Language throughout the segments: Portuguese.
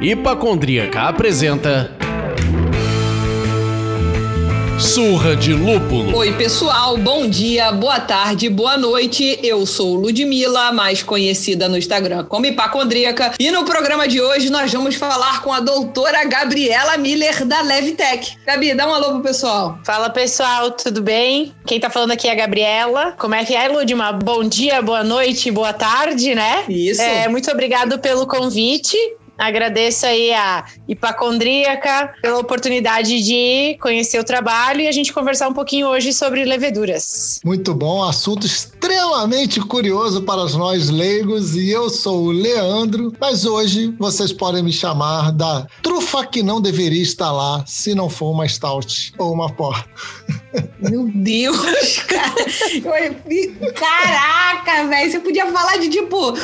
Hipacondríaca apresenta Surra de Lúpulo. Oi, pessoal, bom dia, boa tarde, boa noite. Eu sou Ludmilla, mais conhecida no Instagram como Hipacondríaca. E no programa de hoje nós vamos falar com a doutora Gabriela Miller da Levtech. Gabi, dá um alô pro pessoal. Fala, pessoal, tudo bem? Quem tá falando aqui é a Gabriela. Como é que é, Ludmilla? Bom dia, boa noite, boa tarde, né? Isso. É, muito obrigado pelo convite. Agradeço aí a Hipacondríaca pela oportunidade de conhecer o trabalho e a gente conversar um pouquinho hoje sobre leveduras. Muito bom, assunto extremamente curioso para nós leigos e eu sou o Leandro, mas hoje vocês podem me chamar da trufa que não deveria estar lá se não for uma stout ou uma porta. Meu Deus, cara. Caraca, velho. Você podia falar de tipo,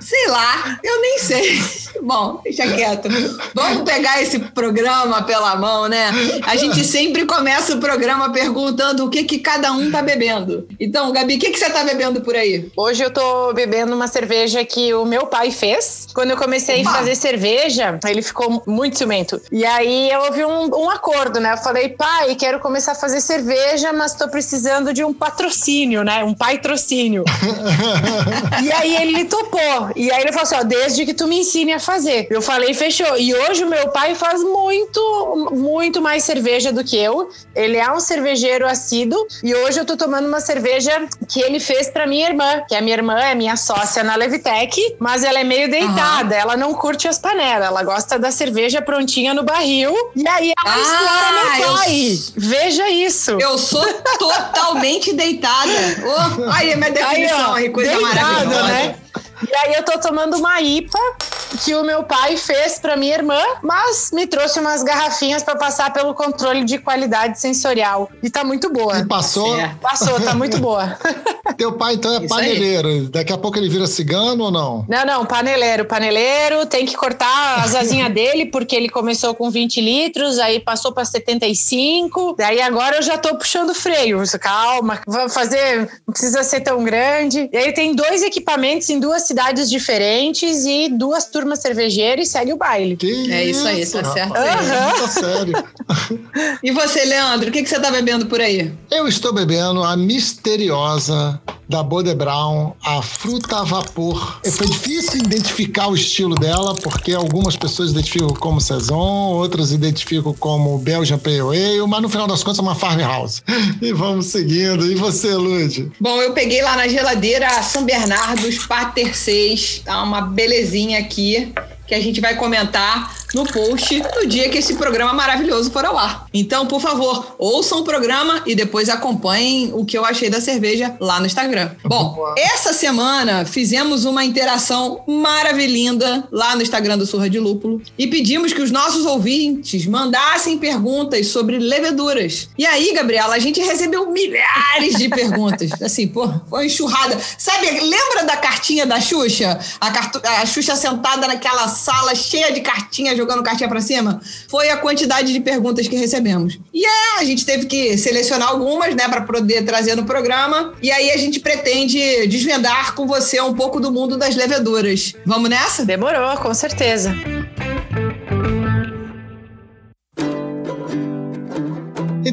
sei lá, eu nem sei. Bom, deixa quieto. Vamos pegar esse programa pela mão, né? A gente sempre começa o programa perguntando o que, que cada um tá bebendo. Então, Gabi, o que, que você tá bebendo por aí? Hoje eu tô bebendo uma cerveja que o meu pai fez. Quando eu comecei Opa. a fazer cerveja, ele ficou muito ciumento. E aí eu ouvi um, um acordo, né? Eu falei, pai, quero começar a fazer cerveja, mas tô precisando de um patrocínio, né? Um patrocínio. e aí ele topou. E aí ele falou assim: ó, desde que tu me ensine a fazer. Eu falei, fechou. E hoje o meu pai faz muito, muito mais cerveja do que eu. Ele é um cervejeiro assíduo. E hoje eu tô tomando uma cerveja que ele fez pra minha irmã, que a minha irmã é minha sócia na Levitec, mas ela é meio deitada. Uhum. Ela não curte as panelas. Ela gosta da cerveja prontinha no barril. E aí ela ah, explora meu pai. Eu... Veja isso. Eu sou totalmente deitada. Oh, aí é minha definição aí, ó, coisa deitada, maravilhosa. Né? E aí eu tô tomando uma IPA que o meu pai fez para minha irmã, mas me trouxe umas garrafinhas para passar pelo controle de qualidade sensorial. E tá muito boa. E passou? É. Passou, tá muito boa. Teu pai então é Isso paneleiro. Aí. Daqui a pouco ele vira cigano ou não? Não, não, paneleiro. Paneleiro tem que cortar as asinhas dele, porque ele começou com 20 litros, aí passou para 75. Daí agora eu já tô puxando freio. Calma, vou fazer, não precisa ser tão grande. E aí tem dois equipamentos em duas cidades diferentes e duas turmas cervejeiras e segue o baile. Que é isso aí, tá certo. Uhum. Tá sério. e você, Leandro, o que, que você tá bebendo por aí? Eu estou bebendo a misteriosa da Bode Brown, a fruta a vapor. É, foi difícil identificar o estilo dela, porque algumas pessoas identificam como Saison, outras identificam como Belgian Pale Ale, mas no final das contas é uma farmhouse. E vamos seguindo. E você, Lud? Bom, eu peguei lá na geladeira São Bernardo, Pater 6, tá uma belezinha aqui que a gente vai comentar no post no dia que esse programa maravilhoso for ao ar. Então, por favor, ouçam o programa e depois acompanhem o que eu achei da cerveja lá no Instagram. Bom, essa semana fizemos uma interação maravilhosa lá no Instagram do Surra de Lúpulo e pedimos que os nossos ouvintes mandassem perguntas sobre leveduras. E aí, Gabriela, a gente recebeu milhares de perguntas. Assim, pô, foi enxurrada. Sabe, lembra da cartinha da Xuxa? A, a Xuxa sentada naquela sala cheia de cartinhas jogando cartinha para cima, foi a quantidade de perguntas que recebemos. E é, a gente teve que selecionar algumas, né, para poder trazer no programa. E aí a gente pretende desvendar com você um pouco do mundo das leveduras. Vamos nessa? Demorou, com certeza.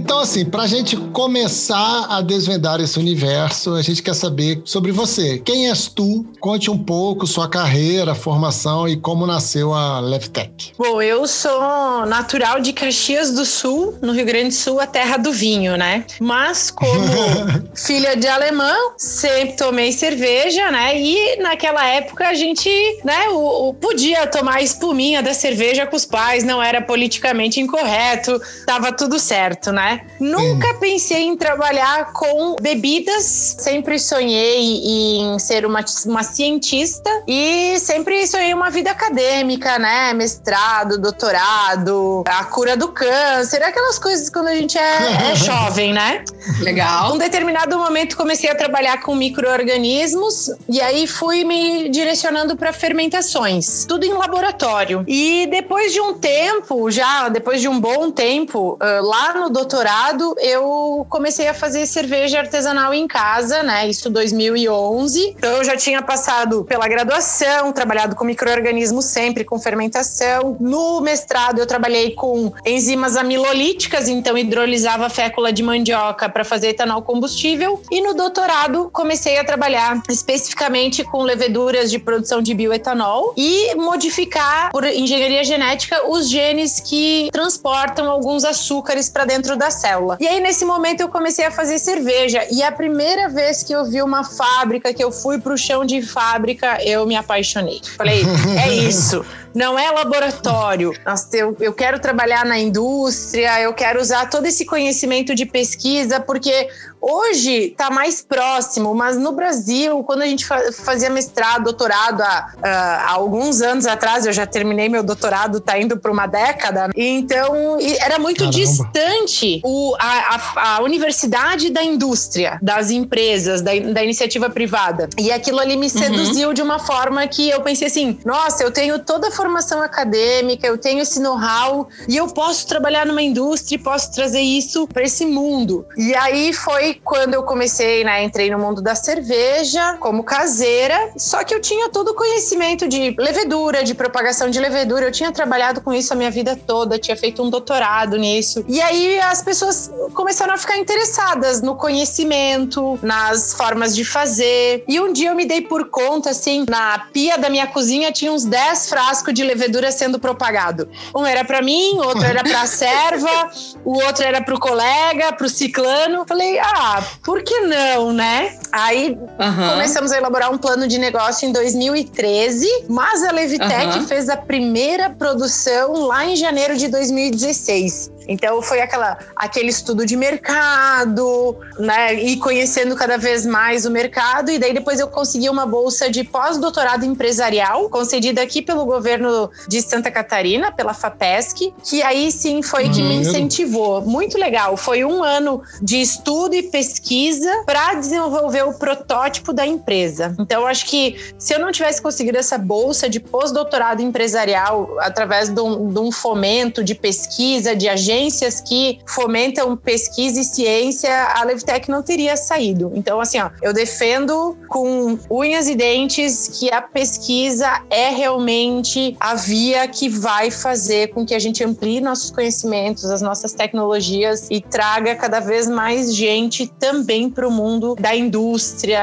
Então, assim, para a gente começar a desvendar esse universo, a gente quer saber sobre você. Quem és tu? Conte um pouco sua carreira, formação e como nasceu a Levtech. Bom, eu sou natural de Caxias do Sul, no Rio Grande do Sul, a terra do vinho, né? Mas como filha de alemão, sempre tomei cerveja, né? E naquela época a gente, né, o, o podia tomar a espuminha da cerveja com os pais, não era politicamente incorreto, tava tudo certo, né? Né? Nunca pensei em trabalhar com bebidas, sempre sonhei em ser uma, uma cientista e sempre sonhei uma vida acadêmica, né? Mestrado, doutorado, a cura do câncer, aquelas coisas quando a gente é, é jovem, né? Legal. Um determinado momento comecei a trabalhar com micro-organismos e aí fui me direcionando para fermentações, tudo em laboratório. E depois de um tempo, já depois de um bom tempo, lá no doutorado, doutorado, eu comecei a fazer cerveja artesanal em casa, né? Isso 2011. Então eu já tinha passado pela graduação, trabalhado com microorganismos sempre com fermentação. No mestrado eu trabalhei com enzimas amilolíticas, então hidrolisava fécula de mandioca para fazer etanol combustível. E no doutorado comecei a trabalhar especificamente com leveduras de produção de bioetanol e modificar por engenharia genética os genes que transportam alguns açúcares para dentro da célula. E aí nesse momento eu comecei a fazer cerveja e a primeira vez que eu vi uma fábrica, que eu fui para o chão de fábrica, eu me apaixonei. Falei, é isso não é laboratório. Eu, eu quero trabalhar na indústria, eu quero usar todo esse conhecimento de pesquisa, porque hoje está mais próximo, mas no Brasil, quando a gente fazia mestrado, doutorado há, há, alguns anos atrás, eu já terminei meu doutorado, tá indo para uma década, então era muito Caramba. distante o, a, a, a, universidade da indústria, das empresas, da, da, iniciativa privada. E aquilo ali me uhum. seduziu uhum. de uma forma que eu pensei assim: nossa, eu tenho toda a formação acadêmica, eu tenho esse know-how e eu posso trabalhar numa indústria e posso trazer isso para esse mundo. E aí foi quando eu comecei, né, entrei no mundo da cerveja como caseira, só que eu tinha todo o conhecimento de levedura, de propagação de levedura, eu tinha trabalhado com isso a minha vida toda, tinha feito um doutorado nisso. E aí as pessoas começaram a ficar interessadas no conhecimento, nas formas de fazer. E um dia eu me dei por conta, assim, na pia da minha cozinha tinha uns 10 frascos de levedura sendo propagado. Um era para mim, outro era para a serva, o outro era para o colega, para o ciclano. Falei, ah, por que não, né? Aí uhum. começamos a elaborar um plano de negócio em 2013, mas a Levitec uhum. fez a primeira produção lá em janeiro de 2016. Então foi aquela, aquele estudo de mercado, né? E conhecendo cada vez mais o mercado. E daí depois eu consegui uma bolsa de pós-doutorado empresarial, concedida aqui pelo governo de Santa Catarina, pela FAPESC, que aí sim foi que me incentivou. Muito legal. Foi um ano de estudo e pesquisa para desenvolver o protótipo da empresa. Então, acho que se eu não tivesse conseguido essa bolsa de pós-doutorado empresarial através de um, de um fomento de pesquisa, de agência, agências que fomentam pesquisa e ciência, a Levtech não teria saído. Então, assim, ó, eu defendo com unhas e dentes que a pesquisa é realmente a via que vai fazer com que a gente amplie nossos conhecimentos, as nossas tecnologias e traga cada vez mais gente também para o mundo da indústria,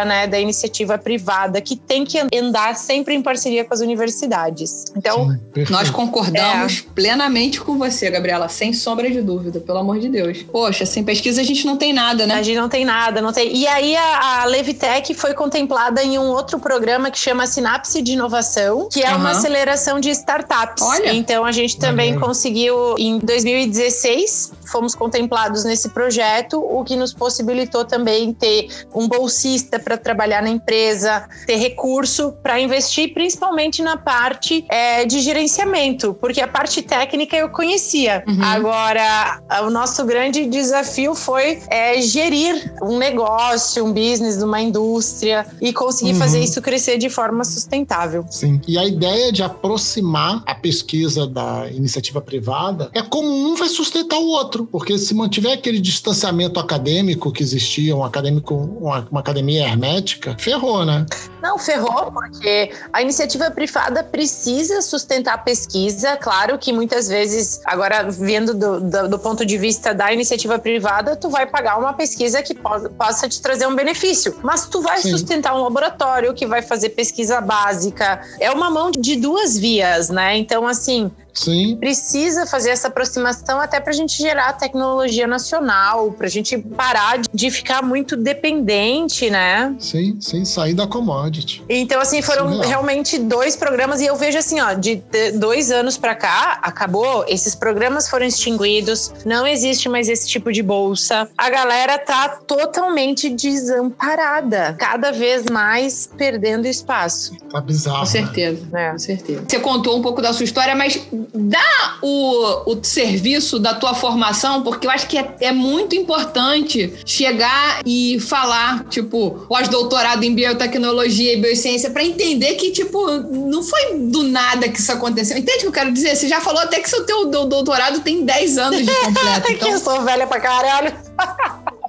né, da iniciativa privada, que tem que andar sempre em parceria com as universidades. Então, Sim, nós concordamos é... plenamente com você, Gabriela, sem sombra de dúvida, pelo amor de Deus. Poxa, sem pesquisa a gente não tem nada, né? A gente não tem nada, não tem. E aí a, a Levitec foi contemplada em um outro programa que chama Sinapse de Inovação, que é uhum. uma aceleração de startups. Olha. Então a gente também conseguiu em 2016 fomos contemplados nesse projeto, o que nos possibilitou também ter um bolsista para trabalhar na empresa, ter recurso para investir, principalmente na parte é, de gerenciamento, porque a parte técnica eu conhecia. Uhum. Agora o nosso grande desafio foi é, gerir um negócio, um business, uma indústria e conseguir uhum. fazer isso crescer de forma sustentável. Sim. E a ideia de aproximar a pesquisa da iniciativa privada é como um vai sustentar o outro, porque se mantiver aquele distanciamento acadêmico que existia, um acadêmico, uma, uma academia hermética, ferrou, né? Não, ferrou, porque a iniciativa privada precisa sustentar a pesquisa. Claro que muitas vezes, agora vendo do, do, do, ponto de vista da iniciativa privada, tu vai pagar uma pesquisa que po possa te trazer um benefício. Mas tu vai Sim. sustentar um laboratório que vai fazer pesquisa básica. É uma mão de duas vias, né? Então, assim, Sim. Precisa fazer essa aproximação até para a gente gerar tecnologia nacional, para a gente parar de ficar muito dependente, né? Sim, sim, sair da commodity. Então, assim, foram sim, realmente dois programas e eu vejo assim, ó, de dois anos para cá, acabou, esses programas foram extinguidos, não existe mais esse tipo de bolsa. A galera tá totalmente desamparada, cada vez mais perdendo espaço. Tá bizarro. Com certeza, né? com certeza. Você contou um pouco da sua história, mas dá o, o serviço da tua formação, porque eu acho que é, é muito importante chegar e falar, tipo, pós-doutorado em biotecnologia e biociência, para entender que, tipo, não foi do nada que isso aconteceu. Entende o que eu quero dizer? Você já falou até que seu teu doutorado tem 10 anos de completo. Então... que eu sou velha pra caralho.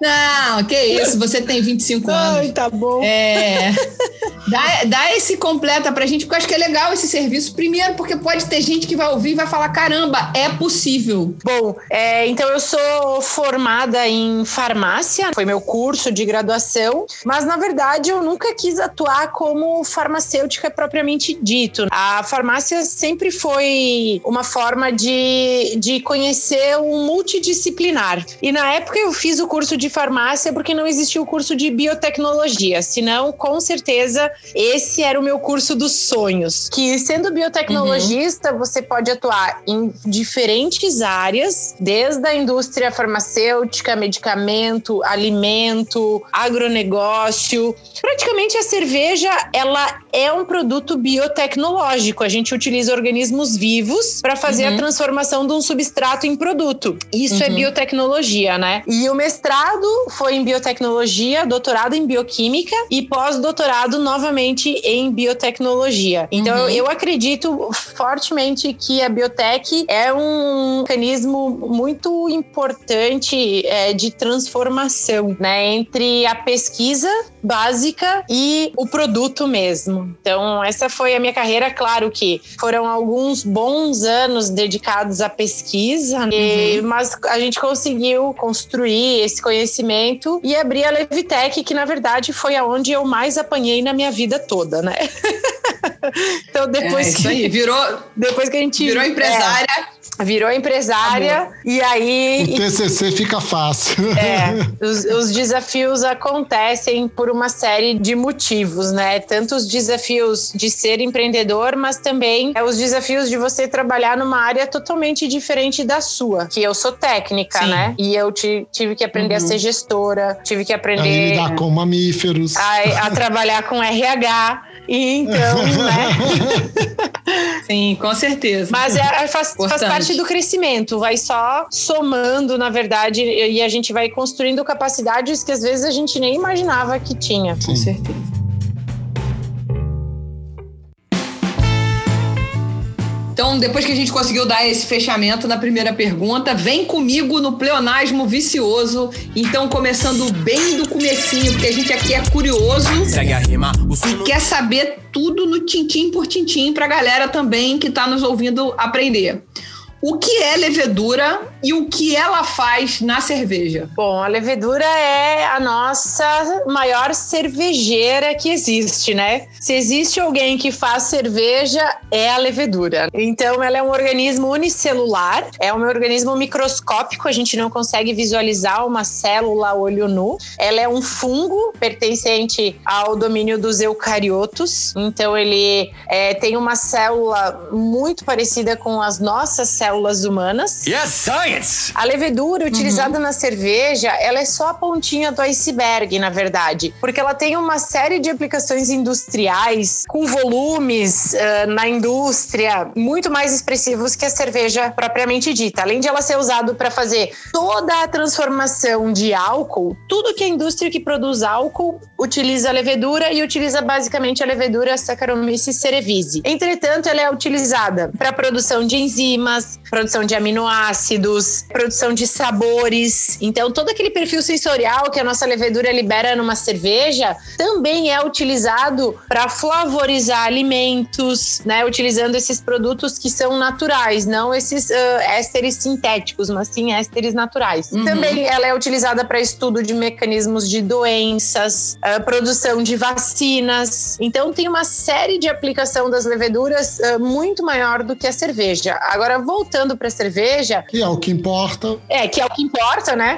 Não, que isso, você tem 25 anos. Ai, tá bom. É. Dá, dá esse completa pra gente, porque eu acho que é legal esse serviço. Primeiro, porque pode ter gente que vai ouvir e vai falar: caramba, é possível. Bom, é, então eu sou formada em farmácia, foi meu curso de graduação, mas na verdade eu nunca quis atuar como farmacêutica propriamente dito. A farmácia sempre foi uma forma de, de conhecer um multidisciplinar. E na época eu fiz o curso de farmácia porque não existia o curso de biotecnologia, senão com certeza esse era o meu curso dos sonhos. Que sendo biotecnologista, uhum. você pode atuar em diferentes áreas, desde a indústria farmacêutica, medicamento, alimento, agronegócio. Praticamente a cerveja, ela é um produto biotecnológico. A gente utiliza organismos vivos para fazer uhum. a transformação de um substrato em produto. Isso é uhum. é biotecnologia, né? E o mestrado foi em biotecnologia, doutorado em bioquímica e pós-doutorado novamente em biotecnologia. Então uhum. eu acredito fortemente que a biotech é um mecanismo muito importante é, de transformação, né, entre a pesquisa básica e o produto mesmo. Então essa foi a minha carreira, claro que foram alguns bons anos dedicados à pesquisa, uhum. e, mas a gente conseguiu construir esse conhecimento e abrir a Levitec, que na verdade foi aonde eu mais apanhei na minha vida toda, né? então depois é, que aí, virou depois que a gente virou empresária, é, virou empresária Amor. e aí o TCC fica fácil. É, os, os, desafios acontecem por uma série de motivos, né? Tanto os desafios de ser empreendedor, mas também é, os desafios de você trabalhar numa área totalmente diferente da sua, que eu sou técnica, Sim. né? E eu tive que aprender uhum. a ser gestora, tive que aprender a lidar com mamíferos, a, a trabalhar com RH. E então, né? Sim, com certeza. Mas é, faz, faz, parte do crescimento, vai só somando, na verdade, e a gente vai construindo capacidades que às vezes a gente nem imaginava que tinha. Sim. Com certeza. Então, depois que a gente conseguiu dar esse fechamento na primeira pergunta, vem comigo no pleonasmo vicioso. Então, começando bem do comecinho, porque a gente aqui é curioso. Segue a rima. O quer saber tudo no tintim por tintim pra galera também que tá nos ouvindo aprender o que é levedura e o que ela faz na cerveja? Bom, a levedura é a nossa maior cervejeira que existe, né? Se existe alguém que faz cerveja, é a levedura. Então, ela é um organismo unicelular, é um organismo microscópico, a gente não consegue visualizar uma célula olho nu. Ela é um fungo pertencente ao domínio dos eucariotos. Então, ele é, tem uma célula muito parecida com as nossas células células humanas. Yes, science! A levedura utilizada uhum. na cerveja, ela é só a pontinha do iceberg, na verdade, porque ela tem uma série de aplicações industriais com volumes uh, na indústria muito mais expressivos que a cerveja propriamente dita. Além de ela ser usada para fazer toda a transformação de álcool, tudo que a indústria que produz álcool utiliza a levedura e utiliza basicamente a levedura Saccharomyces cerevisiae. Entretanto, ela é utilizada para produção de enzimas, produção de aminoácidos, produção de sabores. Então, todo aquele perfil sensorial que a nossa levedura libera numa cerveja também é utilizado para flavorizar alimentos, né? Utilizando esses produtos que são naturais, não esses uh, ésteres sintéticos, mas sim ésteres naturais. Uhum. Também ela é utilizada para estudo de mecanismos de doenças, uh, produção de vacinas. Então, tem uma série de aplicação das leveduras uh, muito maior do que a cerveja. Agora, voltando voltando para a cerveja. Que é o que importa. É, que é o que importa, né?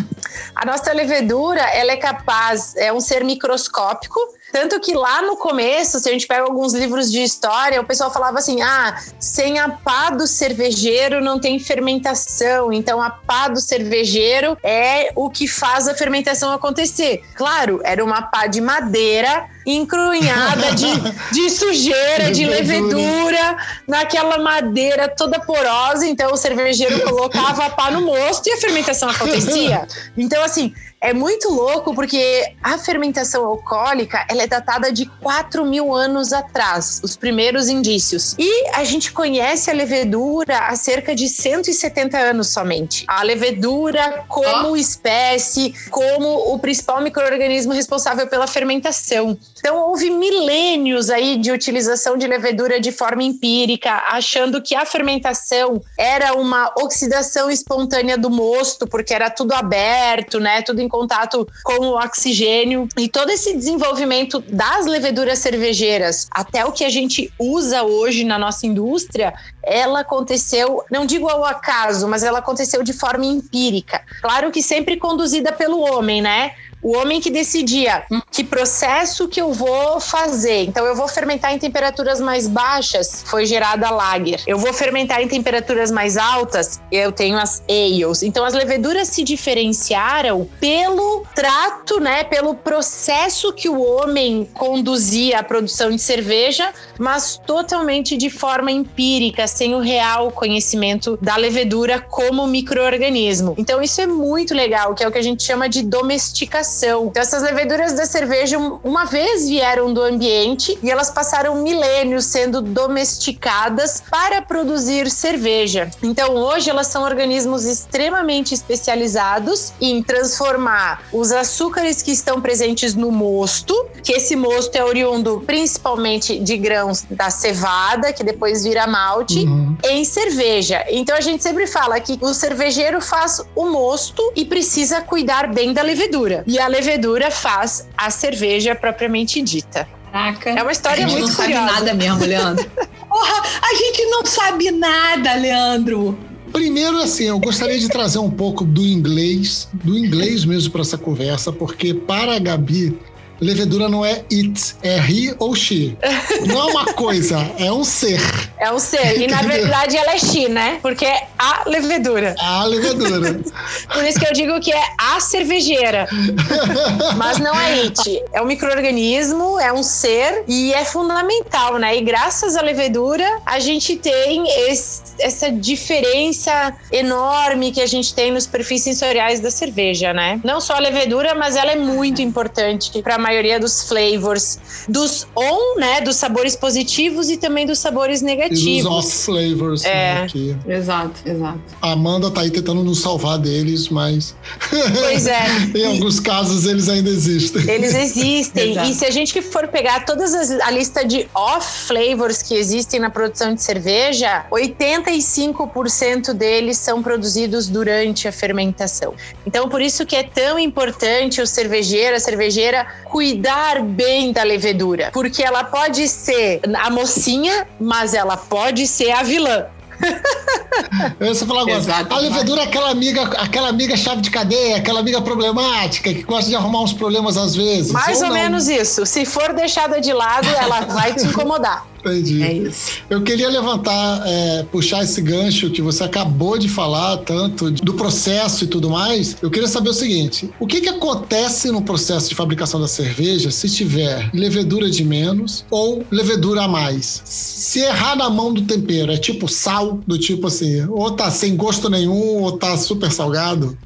a nossa levedura, ela é capaz, é um ser microscópico, Tanto que lá no começo, se a gente pega alguns livros de história, o pessoal falava assim: ah, sem a pá do cervejeiro não tem fermentação. Então a pá do cervejeiro é o que faz a fermentação acontecer. Claro, era uma pá de madeira encrunhada de, de sujeira, de levedura, naquela madeira toda porosa. Então o cervejeiro colocava a pá no mosto e a fermentação acontecia. Então, assim, é muito louco porque a fermentação alcoólica ela é datada de 4 mil anos atrás, os primeiros indícios. E a gente conhece a levedura há cerca de 170 anos somente. A levedura como oh. espécie, como o principal microorganismo responsável pela fermentação. Então houve milênios aí de utilização de levedura de forma empírica, achando que a fermentação era uma oxidação espontânea do mosto, porque era tudo aberto, né? Tudo em contato com o oxigênio e todo esse desenvolvimento das leveduras cervejeiras até o que a gente usa hoje na nossa indústria, ela aconteceu, não digo ao acaso, mas ela aconteceu de forma empírica. Claro que sempre conduzida pelo homem, né? O homem que decidia que processo que eu vou fazer. Então, eu vou fermentar em temperaturas mais baixas, foi gerada lager. Eu vou fermentar em temperaturas mais altas, eu tenho as ales. Então, as leveduras se diferenciaram pelo trato, né, pelo processo que o homem conduzia a produção de cerveja, mas totalmente de forma empírica, sem o real conhecimento da levedura como microorganismo. Então, isso é muito legal, que é o que a gente chama de domesticação fermentação. Então, essas leveduras da cerveja, uma vez vieram do ambiente e elas passaram milênios sendo domesticadas para produzir cerveja. Então, hoje elas são organismos extremamente especializados em transformar os açúcares que estão presentes no mosto, que esse mosto é oriundo principalmente de grãos da cevada, que depois vira malte, uhum. em cerveja. Então, a gente sempre fala que o cervejeiro faz o mosto e precisa cuidar bem da levedura. E a levedura faz a cerveja propriamente dita. Caraca. É uma história muito curiosa. A gente não sabe nada mesmo, Leandro. Porra, a gente não sabe nada, Leandro. Primeiro, assim, eu gostaria de trazer um pouco do inglês, do inglês mesmo para essa conversa, porque para a Gabi, levedura não é it, é he ou she. Não é uma coisa, é um ser. É um ser. E na verdade ela é she, né? Porque é a levedura. A levedura. Por isso que eu digo que é a cervejeira. Mas não é it. É um microorganismo, é um ser e é fundamental, né? E graças à levedura a gente tem esse, essa diferença enorme que a gente tem nos perfis sensoriais da cerveja, né? Não só a levedura, mas ela é muito importante para maioria dos flavors, dos on, né, dos sabores positivos e também dos sabores negativos. E dos off flavors. É, né, aqui. exato, exato. A Amanda tá aí tentando nos salvar deles, mas Pois é. em alguns casos eles ainda existem. Eles existem. e se a gente for pegar todas as, a lista de off flavors que existem na produção de cerveja, 85% deles são produzidos durante a fermentação. Então, por isso que é tão importante o cervejeiro, a cervejeira cuidar bem da levedura, porque ela pode ser a mocinha, mas ela pode ser a vilã. Eu ia falar agora. Exato, a levedura é aquela amiga, aquela amiga chave de cadeia, aquela amiga problemática, que gosta de arrumar uns problemas às vezes. Mais ou, ou menos isso. Se for deixada de lado, ela vai te incomodar. Entendi. É isso. Eu queria levantar, é, puxar esse gancho que você acabou de falar, tanto do processo e tudo mais. Eu queria saber o seguinte: o que, que acontece no processo de fabricação da cerveja se tiver levedura de menos ou levedura a mais? Se errar na mão do tempero, é tipo sal, do tipo assim, ou tá sem gosto nenhum, ou tá super salgado?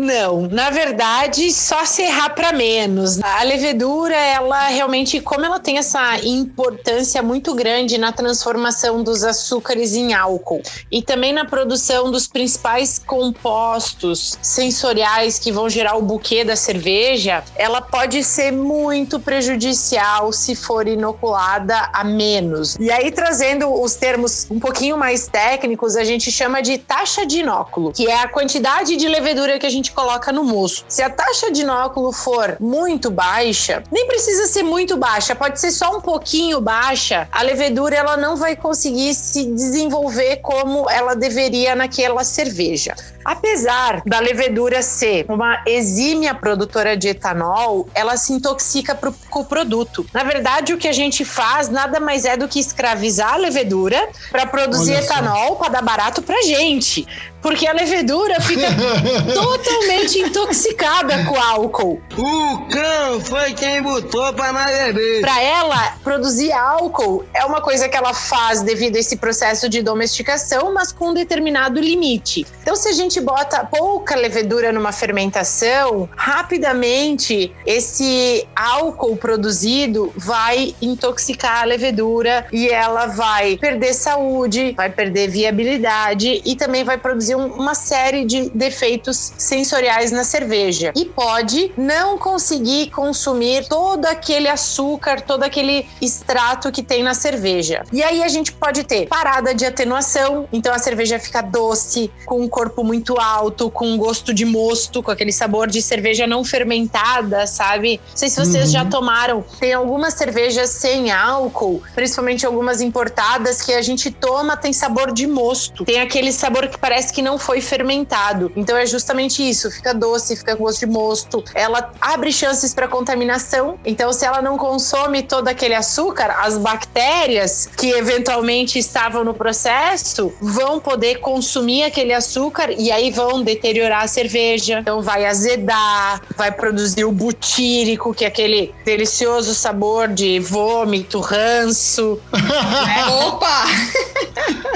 Não, na verdade, só se errar para menos. A levedura, ela realmente, como ela tem essa importância muito grande na transformação dos açúcares em álcool e também na produção dos principais compostos sensoriais que vão gerar o buquê da cerveja, ela pode ser muito prejudicial se for inoculada a menos. E aí, trazendo os termos um pouquinho mais técnicos, a gente chama de taxa de inóculo, que é a quantidade de levedura que a gente gente coloca no moço. Se a taxa de inóculo for muito baixa, nem precisa ser muito baixa, pode ser só um pouquinho baixa, a levedura ela não vai conseguir se desenvolver como ela deveria naquela cerveja. Apesar da levedura ser uma exímia produtora de etanol, ela se intoxica pro, com o produto. Na verdade, o que a gente faz nada mais é do que escravizar a levedura para produzir etanol para dar barato pra gente. Porque a levedura fica totalmente intoxicada com álcool. O cão foi quem botou para nós beber. Para ela, produzir álcool é uma coisa que ela faz devido a esse processo de domesticação, mas com um determinado limite. Então, se a gente bota pouca levedura numa fermentação, rapidamente esse álcool produzido vai intoxicar a levedura e ela vai perder saúde, vai perder viabilidade e também vai produzir uma série de defeitos sensoriais na cerveja e pode não conseguir consumir todo aquele açúcar, todo aquele extrato que tem na cerveja. E aí a gente pode ter parada de atenuação, então a cerveja fica doce, com um corpo muito alto, com um gosto de mosto, com aquele sabor de cerveja não fermentada, sabe? Não sei se vocês uhum. já tomaram. Tem algumas cervejas sem álcool, principalmente algumas importadas, que a gente toma, tem sabor de mosto. Tem aquele sabor que parece que que não foi fermentado. Então é justamente isso, fica doce, fica com gosto de mosto. Ela abre chances para contaminação. Então se ela não consome todo aquele açúcar, as bactérias que eventualmente estavam no processo vão poder consumir aquele açúcar e aí vão deteriorar a cerveja. Então vai azedar, vai produzir o butírico, que é aquele delicioso sabor de vômito, ranço. né? Opa!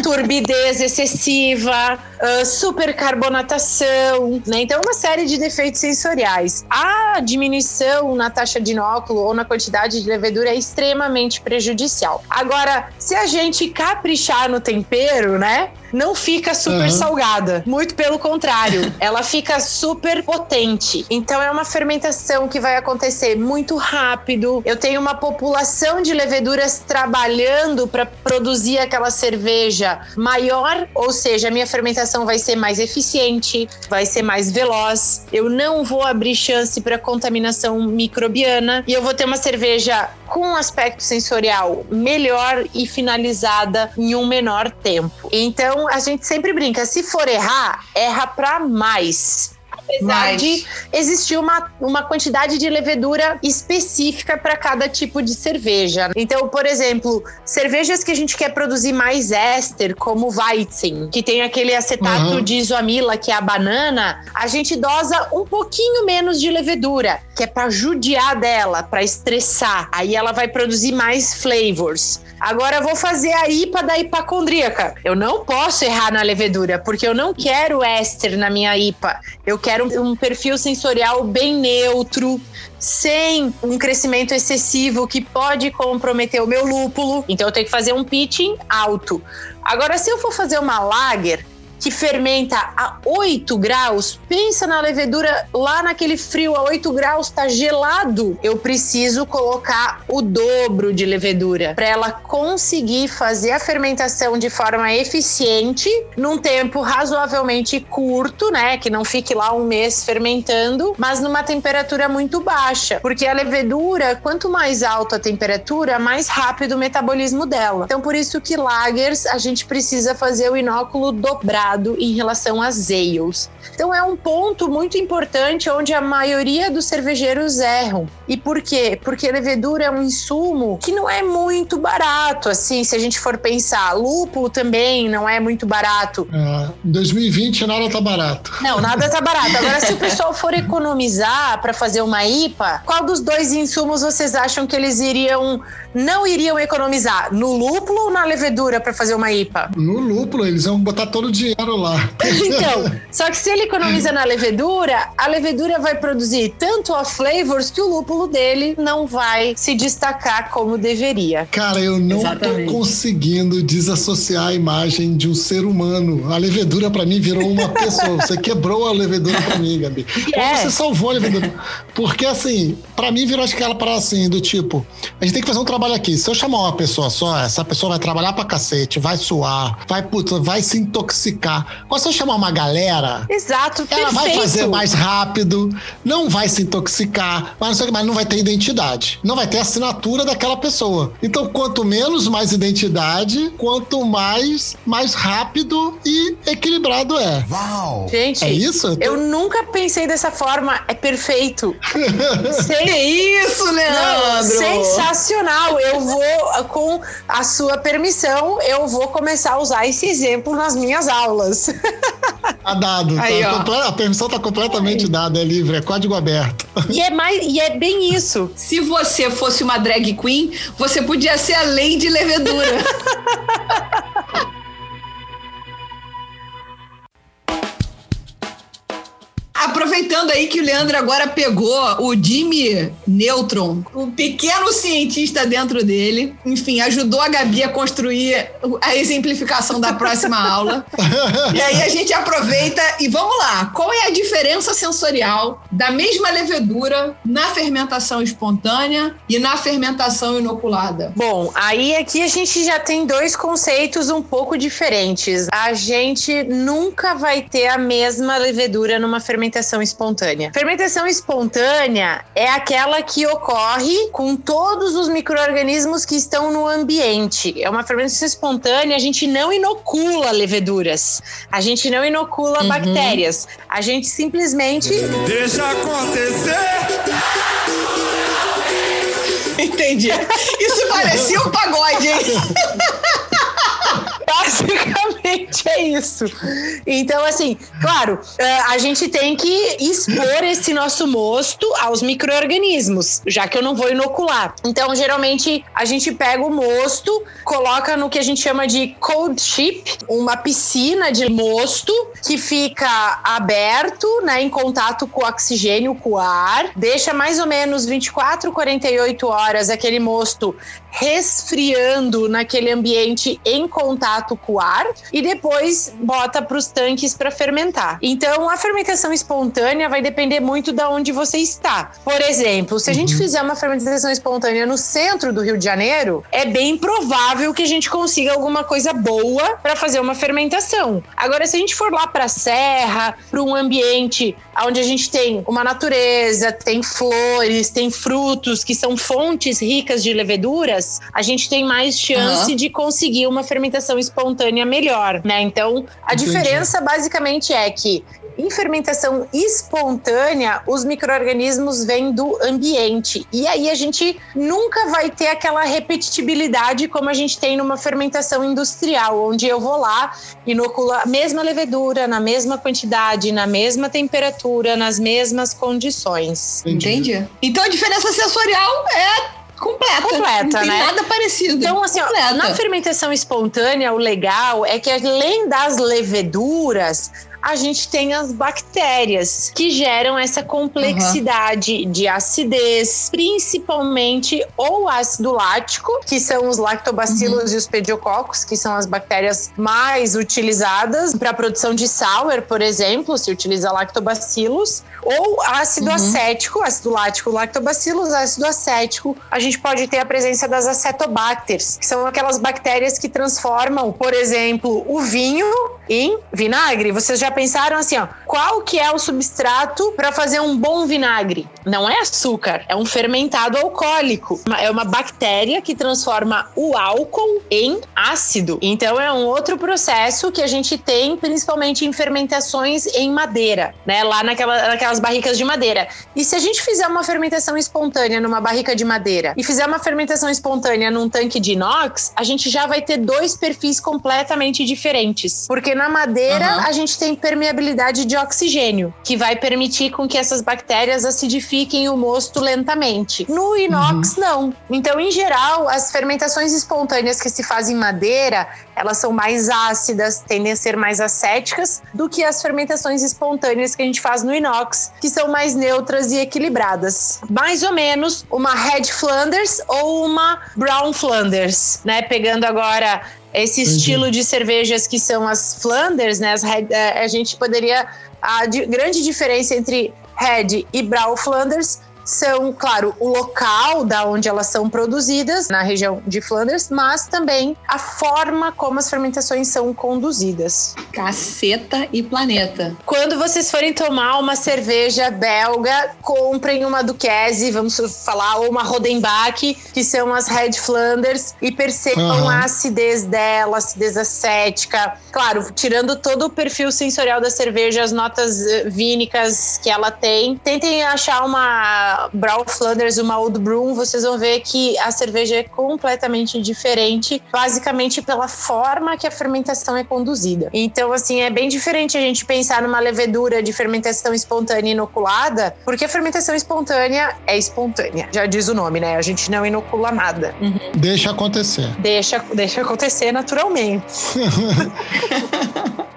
Turbidez excessiva, uh, supercarbonatação, né? Então, uma série de defeitos sensoriais. A diminuição na taxa de inóculo ou na quantidade de levedura é extremamente prejudicial. Agora, se a gente caprichar no tempero, né? Não fica super uhum. salgada. Muito pelo contrário, ela fica super potente. Então é uma fermentação que vai acontecer muito rápido. Eu tenho uma população de leveduras trabalhando para produzir aquela cerveja maior, ou seja, a minha fermentação vai ser mais eficiente, vai ser mais veloz. Eu não vou abrir chance para contaminação microbiana e eu vou ter uma cerveja com um aspecto sensorial melhor e finalizada em um menor tempo. Então, a gente sempre brinca, se for errar, erra para mais apesar Mas... de existir uma, uma quantidade de levedura específica para cada tipo de cerveja. Então, por exemplo, cervejas que a gente quer produzir mais éster, como Weizen, que tem aquele acetato uhum. de isoamila, que é a banana, a gente dosa um pouquinho menos de levedura, que é para judiar dela, para estressar. Aí ela vai produzir mais flavors. Agora eu vou fazer a IPA da hipacondríaca. Eu não posso errar na levedura, porque eu não quero éster na minha IPA. Eu quero um perfil sensorial bem neutro, sem um crescimento excessivo que pode comprometer o meu lúpulo. Então eu tenho que fazer um pitching alto. Agora, se eu for fazer uma lager, que fermenta a 8 graus, pensa na levedura lá naquele frio a 8 graus, tá gelado. Eu preciso colocar o dobro de levedura para ela conseguir fazer a fermentação de forma eficiente num tempo razoavelmente curto, né, que não fique lá um mês fermentando, mas numa temperatura muito baixa, porque a levedura, quanto mais alta a temperatura, mais rápido o metabolismo dela. Então por isso que lagers a gente precisa fazer o inóculo dobrado em relação às ales. Então é um ponto muito importante onde a maioria dos cervejeiros erram. E por quê? Porque a levedura é um insumo que não é muito barato, assim, se a gente for pensar. Lúpulo também não é muito barato. É, em 2020 nada tá barato. Não, nada tá barato. Agora, se o pessoal for economizar para fazer uma IPA, qual dos dois insumos vocês acham que eles iriam não iriam economizar? No lúpulo ou na levedura para fazer uma IPA? No lúpulo, eles vão botar todo o dinheiro lá. então, só que se ele economiza na levedura, a levedura vai produzir tanto a flavors que o lúpulo dele não vai se destacar como deveria. Cara, eu não Exatamente. tô conseguindo desassociar a imagem de um ser humano. A levedura para mim virou uma pessoa. Você quebrou a levedura para mim, Gabi. Ou é. você salvou a levedura. Porque assim, pra mim virou aquela parada assim, do tipo, a gente tem que fazer um trabalho aqui. Se eu chamar uma pessoa só, essa pessoa vai trabalhar pra cacete, vai suar, vai, puta, vai se intoxicar. Se eu chamar uma galera, Exato, ela perfeito. vai fazer mais rápido, não vai se intoxicar, mas não, sei mas não vai ter identidade. Não vai ter assinatura daquela pessoa. Então, quanto menos mais identidade, quanto mais, mais rápido e equilibrado é. Gente, É isso? eu nunca pensei dessa forma. É perfeito. Sem- Que isso, Não, Leandro? sensacional. Eu vou, com a sua permissão, eu vou começar a usar esse exemplo nas minhas aulas. Tá dado. tá Aí, ó. comple- a permissão tá completamente dada, é livre, é código aberto. E é, mais, e é bem isso. Se você fosse uma drag queen, você podia ser a Lady Levedura. Aproveitando aí que o Leandro agora pegou o Jimmy Neutron, o pequeno cientista dentro dele, enfim, ajudou a Gabi a construir a exemplificação da próxima aula. E aí a gente aproveita e vamos lá. Qual é a diferença sensorial da mesma levedura na fermentação espontânea e na fermentação inoculada? Bom, aí aqui a gente já tem dois conceitos um pouco diferentes. A gente nunca vai ter a mesma levedura numa fermentação espontânea. Fermentação espontânea é aquela que ocorre com todos os micro-organismos que estão no ambiente. É uma fermentação espontânea, a gente não inocula leveduras, a gente não inocula bactérias, a gente simplesmente Deixa acontecer. Entendi. Isso parecia um pagode, hein? Basicamente é isso. Então, assim, claro, eh, a gente tem que expor esse nosso mosto aos micro-organismos, já que eu não vou inocular. Então, geralmente, a gente pega o mosto, coloca no que a gente chama de cold ship, uma piscina de mosto que fica aberto, né, em contato com o oxigênio, com o ar, deixa mais ou menos 24, 48 horas aquele mosto resfriando naquele ambiente em contato com o ar e depois bota para os tanques para fermentar. Então, a fermentação espontânea vai depender muito da onde você está. Por exemplo, se a gente fizer uma fermentação espontânea no centro do Rio de Janeiro, é bem provável que a gente consiga alguma coisa boa para fazer uma fermentação. Agora, se a gente for lá para a serra, para um ambiente onde a gente tem uma natureza, tem flores, tem frutos que são fontes ricas de leveduras, a gente tem mais chance Aham. de conseguir uma fermentação espontânea melhor, né? Então, a Entendi. diferença basicamente é que em fermentação espontânea, os micro-organismos vêm do ambiente. E aí a gente nunca vai ter aquela repetitibilidade como a gente tem numa fermentação industrial, onde eu vou lá, inoculo a mesma levedura, na mesma quantidade, na mesma temperatura, nas mesmas condições. Entendi. Então a diferença sensorial é completa. Completa, Não tem né? nada parecido. Então, assim, ó, na fermentação espontânea, o legal é que além das leveduras, a gente tem as bactérias que geram essa complexidade de acidez, principalmente ou ácido lático, que são os lactobacilos e os pediococos, que são as bactérias mais utilizadas para a produção de sour, por exemplo, se utiliza lactobacilos, ou ácido acético, ácido lático, lactobacilos, ácido acético, a gente pode ter a presença das acetobacters, que são aquelas bactérias que transformam, por exemplo, o vinho em vinagre. Vocês já pensaram assim, ó, qual que é o substrato para fazer um bom vinagre? Não é açúcar, é um fermentado alcoólico. É uma bactéria que transforma o álcool em ácido. Então é um outro processo que a gente tem principalmente em fermentações em madeira, né? Lá naquela, naquelas barricas de madeira. E se a gente fizer uma fermentação espontânea numa barrica de madeira e fizer uma fermentação espontânea num tanque de inox, a gente já vai ter dois perfis completamente diferentes. Porque na madeira Aham. a gente tem permeabilidade de oxigênio, que vai permitir com que essas bactérias acidifiquem o mosto lentamente. No inox, não. Então, em geral, as fermentações espontâneas que se fazem em madeira, elas são mais ácidas, tendem a ser mais acéticas do que as fermentações espontâneas que a gente faz no inox, que são mais neutras e equilibradas. Mais ou menos uma Red Flanders ou uma Brown Flanders, né? Pegando agora esse estilo de cervejas que são as Flanders, né? As Red- eh, a gente poderia a grande diferença entre Red e Brown Flanders são, claro, o local da onde elas são produzidas, na região de Flanders, mas também a forma como as fermentações são conduzidas. Caceta e planeta. Quando vocês forem tomar uma cerveja belga, comprem uma Duquesne, vamos falar, ou uma Rodenbach, que são as Red Flanders, e percebam uhum. a acidez dela, a acidez acética. Claro, tirando todo o perfil sensorial da cerveja, as notas eh, vínicas que ela tem. Tentem achar uma Brown Flanders, uma Old Broom, vocês vão ver que a cerveja é completamente diferente, basicamente pela forma que a fermentação é conduzida. Então, assim, é bem diferente a gente pensar numa levedura de fermentação espontânea inoculada, porque a fermentação espontânea é espontânea. Já diz o nome, né? A gente não inocula nada. Uhum. Deixa acontecer. Deixa, deixa acontecer naturalmente.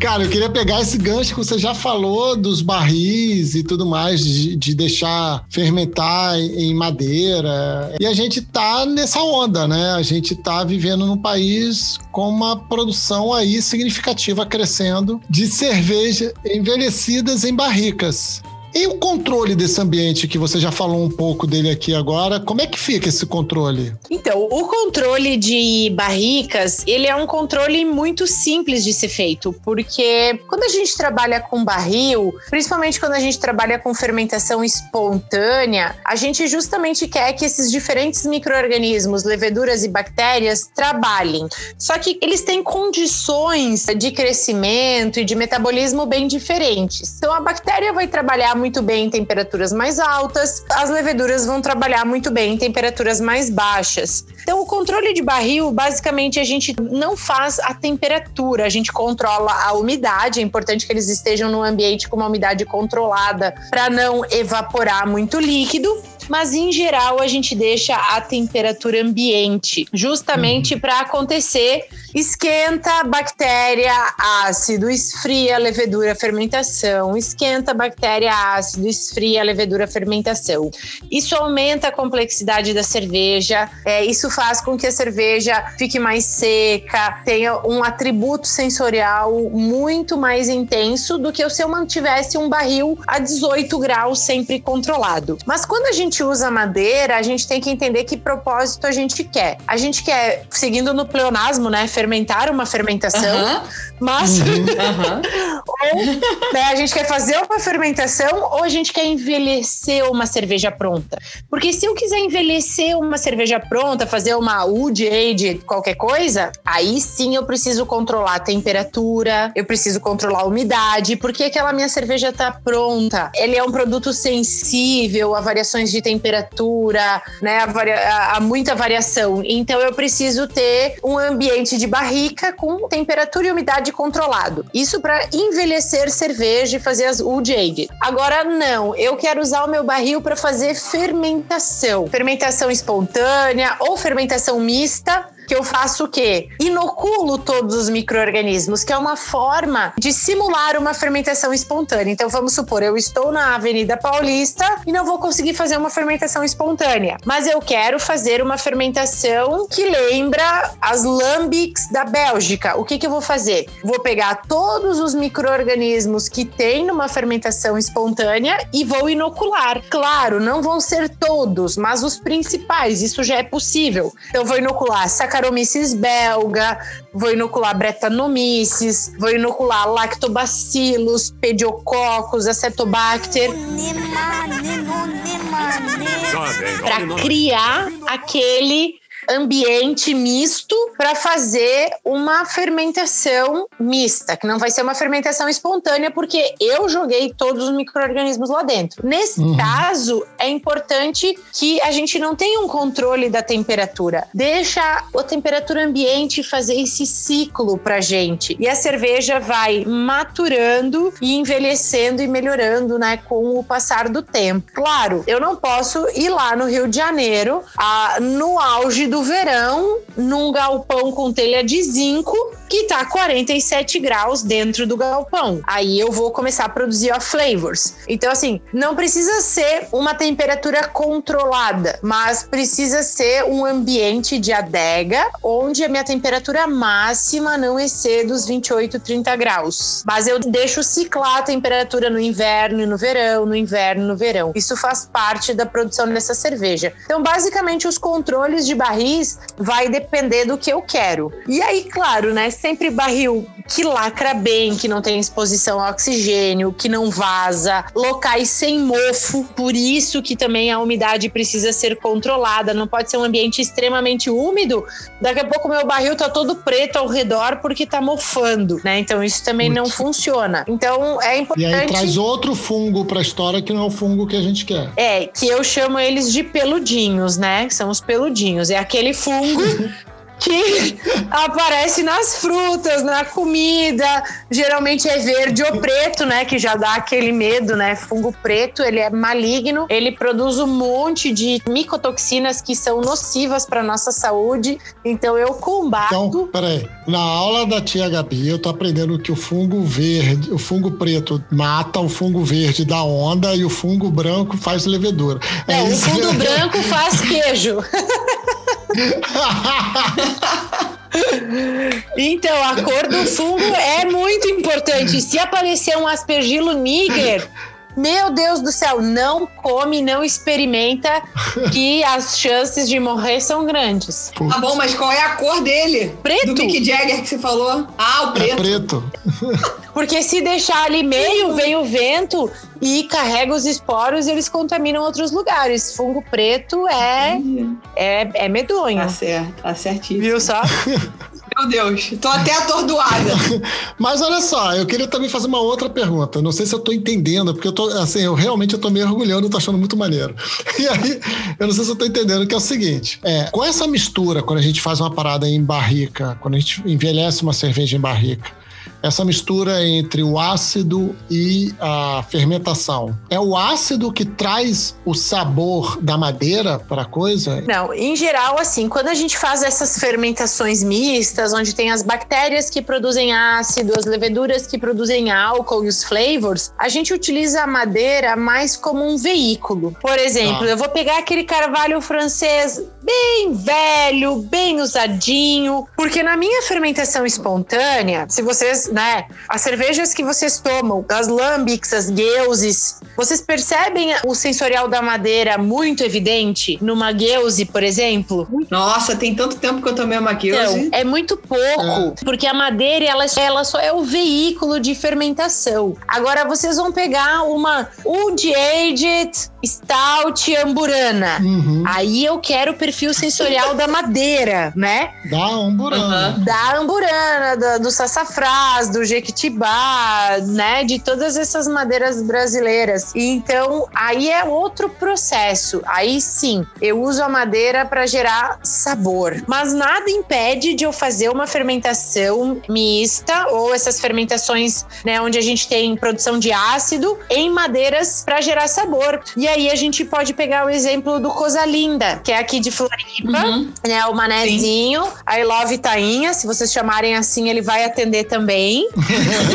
Cara, eu queria pegar esse gancho que você já falou dos barris e tudo mais, de, de deixar fermentar em madeira. E a gente tá nessa onda, né? A gente tá vivendo num país com uma produção aí significativa crescendo de cerveja envelhecidas em barricas. E o controle desse ambiente, que você já falou um pouco dele aqui agora, como é que fica esse controle? Então, o controle de barricas, ele é um controle muito simples de ser feito, porque quando a gente trabalha com barril, principalmente quando a gente trabalha com fermentação espontânea, a gente justamente quer que esses diferentes micro-organismos, leveduras e bactérias, trabalhem. Só que eles têm condições de crescimento e de metabolismo bem diferentes. Então, a bactéria vai trabalhar muito bem em temperaturas mais altas, as leveduras vão trabalhar muito bem em temperaturas mais baixas. Então, o controle de barril, basicamente, a gente não faz a temperatura, a gente controla a umidade. É importante que eles estejam num ambiente com uma umidade controlada para não evaporar muito líquido mas em geral a gente deixa a temperatura ambiente, justamente uhum. para acontecer esquenta, bactéria, ácido, esfria, levedura, fermentação, esquenta, bactéria, ácido, esfria, levedura, fermentação. Isso aumenta a complexidade da cerveja, é, isso faz com que a cerveja fique mais seca, tenha um atributo sensorial muito mais intenso do que se eu mantivesse um barril a 18 graus sempre controlado. Mas quando a gente usa madeira, a gente tem que entender que propósito a gente quer. A gente quer, seguindo no pleonasmo, né, fermentar uma fermentação, mas uhum. ou né, a gente quer fazer uma fermentação ou a gente quer envelhecer uma cerveja pronta. Porque se eu quiser envelhecer uma cerveja pronta, fazer uma wood age, qualquer coisa, aí sim eu preciso controlar a temperatura, eu preciso controlar a umidade, porque aquela minha cerveja tá pronta. Ele é um produto sensível a variações de temperatura, né, a muita variação. Então eu preciso ter um ambiente de barrica com temperatura e umidade controlado. Isso para envelhecer cerveja e fazer as old age. Agora não, eu quero usar o meu barril para fazer fermentação. Fermentação espontânea ou fermentação mista, que eu faço o quê? Inoculo todos os micro-organismos, que é uma forma de simular uma fermentação espontânea. Então, vamos supor, eu estou na Avenida Paulista e não vou conseguir fazer uma fermentação espontânea, mas eu quero fazer uma fermentação que lembra as lambics da Bélgica. O que, que eu vou fazer? Vou pegar todos os micro-organismos que tem numa fermentação espontânea e vou inocular. Claro, não vão ser todos, mas os principais, isso já é possível. Eu vou inocular Saccharomyces belga, vou inocular Brettanomyces, vou inocular Lactobacillus, Pediococcus, Acetobacter. Para criar aquele ambiente misto para fazer uma fermentação mista, que não vai ser uma fermentação espontânea, porque eu joguei todos os micro-organismos lá dentro. Nesse uhum. caso, é importante que a gente não tenha um controle da temperatura. Deixa a temperatura ambiente fazer esse ciclo pra gente. E a cerveja vai maturando e envelhecendo e melhorando, né, com o passar do tempo. Claro, eu não posso ir lá no Rio de Janeiro, a, no auge do do verão num galpão com telha de zinco que tá 47 graus dentro do galpão. Aí eu vou começar a produzir off flavors. Então assim, não precisa ser uma temperatura controlada, mas precisa ser um ambiente de adega onde a minha temperatura máxima não exceda os 28, 30 graus. Mas eu deixo ciclar a temperatura no inverno e no verão, no inverno e no verão. Isso faz parte da produção dessa cerveja. Então, basicamente, os controles de vai depender do que eu quero. E aí, claro, né? Sempre barril que lacra bem, que não tem exposição ao oxigênio, que não vaza, locais sem mofo, por isso que também a umidade precisa ser controlada, não pode ser um ambiente extremamente úmido, daqui a pouco meu barril tá todo preto ao redor porque tá mofando, né? Então isso também Putz. não funciona. Então é importante... E aí traz outro fungo pra história que não é o fungo que a gente quer. É, que eu chamo eles de peludinhos, né? São os peludinhos. É aquele fungo que aparece nas frutas, na comida. Geralmente é verde ou preto, né? Que já dá aquele medo, né? Fungo preto, ele é maligno, ele produz um monte de micotoxinas que são nocivas para nossa saúde. Então eu combato. Então, peraí. Na aula da tia Gabi, eu tô aprendendo que o fungo verde, o fungo preto mata, o fungo verde dá onda e o fungo branco faz levedura. É, é o fungo branco faz queijo. então, a cor do fungo é muito importante. Se aparecer um aspergilo níger, meu Deus do céu, não come, não experimenta, que as chances de morrer são grandes. Tá bom, mas qual é a cor dele? Preto. Do Mick Jagger que você falou? Ah, o preto. É preto. Porque se deixar ali meio, vem o vento e carrega os esporos e eles contaminam outros lugares. Fungo preto é, é, é medonho. Tá certo, tá certíssimo. Viu só? Meu Deus, tô até atordoada. Mas olha só, eu queria também fazer uma outra pergunta. Não sei se eu tô entendendo, porque eu tô, assim, eu realmente eu tô me orgulhando, tô achando muito maneiro. E aí, eu não sei se eu tô entendendo, que é o seguinte: é, com essa mistura, quando a gente faz uma parada em barrica, quando a gente envelhece uma cerveja em barrica, essa mistura entre o ácido e a fermentação. É o ácido que traz o sabor da madeira para a coisa? Não, em geral, assim, quando a gente faz essas fermentações mistas, onde tem as bactérias que produzem ácido, as leveduras que produzem álcool e os flavors, a gente utiliza a madeira mais como um veículo. Por exemplo, ah. eu vou pegar aquele carvalho francês bem velho, bem usadinho, porque na minha fermentação espontânea, se vocês né? As cervejas que vocês tomam, as lambics, as gueuses, vocês percebem o sensorial da madeira muito evidente numa gueuse, por exemplo? Nossa, tem tanto tempo que eu tomei uma gueuse. Então, é muito pouco, é. porque a madeira ela, ela só é o veículo de fermentação. Agora vocês vão pegar uma Wood Aged Stout Amburana. Uhum. Aí eu quero o perfil sensorial da madeira, né? Da Amburana. Uhum. Da Amburana, do, do sassafrás, do jequitibá, né, de todas essas madeiras brasileiras. E então, aí é outro processo. Aí sim, eu uso a madeira para gerar sabor. Mas nada impede de eu fazer uma fermentação mista ou essas fermentações, né, onde a gente tem produção de ácido em madeiras para gerar sabor. E aí a gente pode pegar o exemplo do Coisa Linda, que é aqui de Floripa, uhum. né, o manezinho, a I Love Tainha, se vocês chamarem assim, ele vai atender também.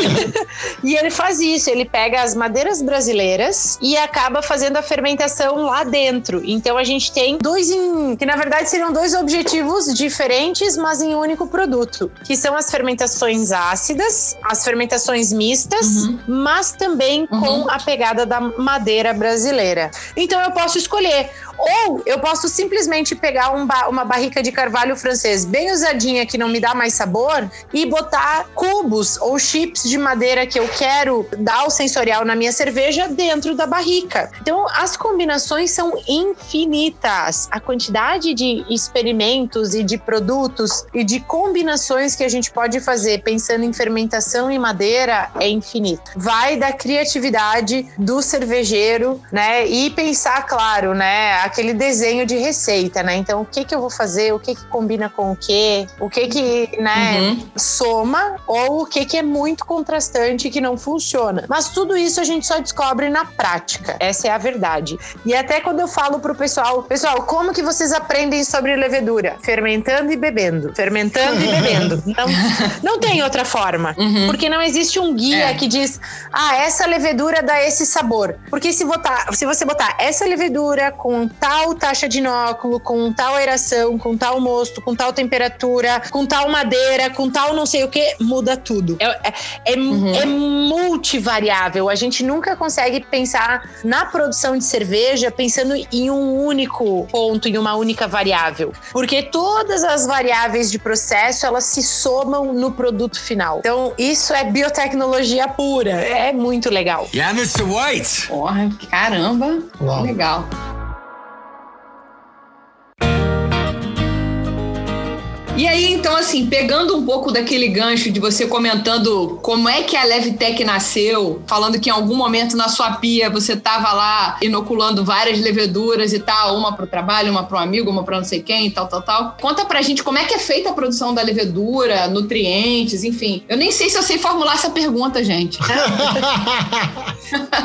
e ele faz isso, ele pega as madeiras brasileiras e acaba fazendo a fermentação lá dentro. Então a gente tem dois em, que na verdade seriam dois objetivos diferentes, mas em um único produto, que são as fermentações ácidas, as fermentações mistas, uhum. mas também uhum. com a pegada da madeira brasileira. Então eu posso escolher ou eu posso simplesmente pegar um ba uma barrica de carvalho francês bem usadinha que não me dá mais sabor e botar cubos ou chips de madeira que eu quero dar o sensorial na minha cerveja dentro da barrica. Então as combinações são infinitas. A quantidade de experimentos e de produtos e de combinações que a gente pode fazer pensando em fermentação e madeira é infinito. Vai da criatividade do cervejeiro, né? E pensar, claro, né, aquele desenho de receita, né? Então, o que que eu vou fazer? O que que combina com o quê? O que que, né, uhum. soma ou o que que é muito contrastante que não funciona. Mas tudo isso a gente só descobre na prática. Essa é a verdade. E até quando eu falo pro pessoal, pessoal, como que vocês aprendem sobre levedura? Fermentando e bebendo. Fermentando e bebendo. Não, não tem outra forma. Uhum. Porque não existe um guia é. que diz, ah, essa levedura dá esse sabor. Porque se, botar, se você botar essa levedura com tal taxa de inóculo, com tal aeração, com tal mosto, com tal temperatura, com tal madeira, com tal não sei o que, muda tudo. É, é, é, uhum. é multivariável. A gente nunca consegue pensar na produção de cerveja pensando em um único ponto, em uma única variável. Porque todas as variáveis de processo, elas se somam no produto final. Então, isso é biotecnologia pura. É muito legal. Yeah, Mr. White! Porra, caramba! Uau. Legal. E aí, então, assim, pegando um pouco daquele gancho de você comentando como é que a Levtech nasceu, falando que em algum momento na sua pia você estava lá inoculando várias leveduras e tal, uma para o trabalho, uma para um amigo, uma para não sei quem, tal, tal, tal. Conta pra gente como é que é feita a produção da levedura, nutrientes, enfim. Eu nem sei se eu sei formular essa pergunta, gente.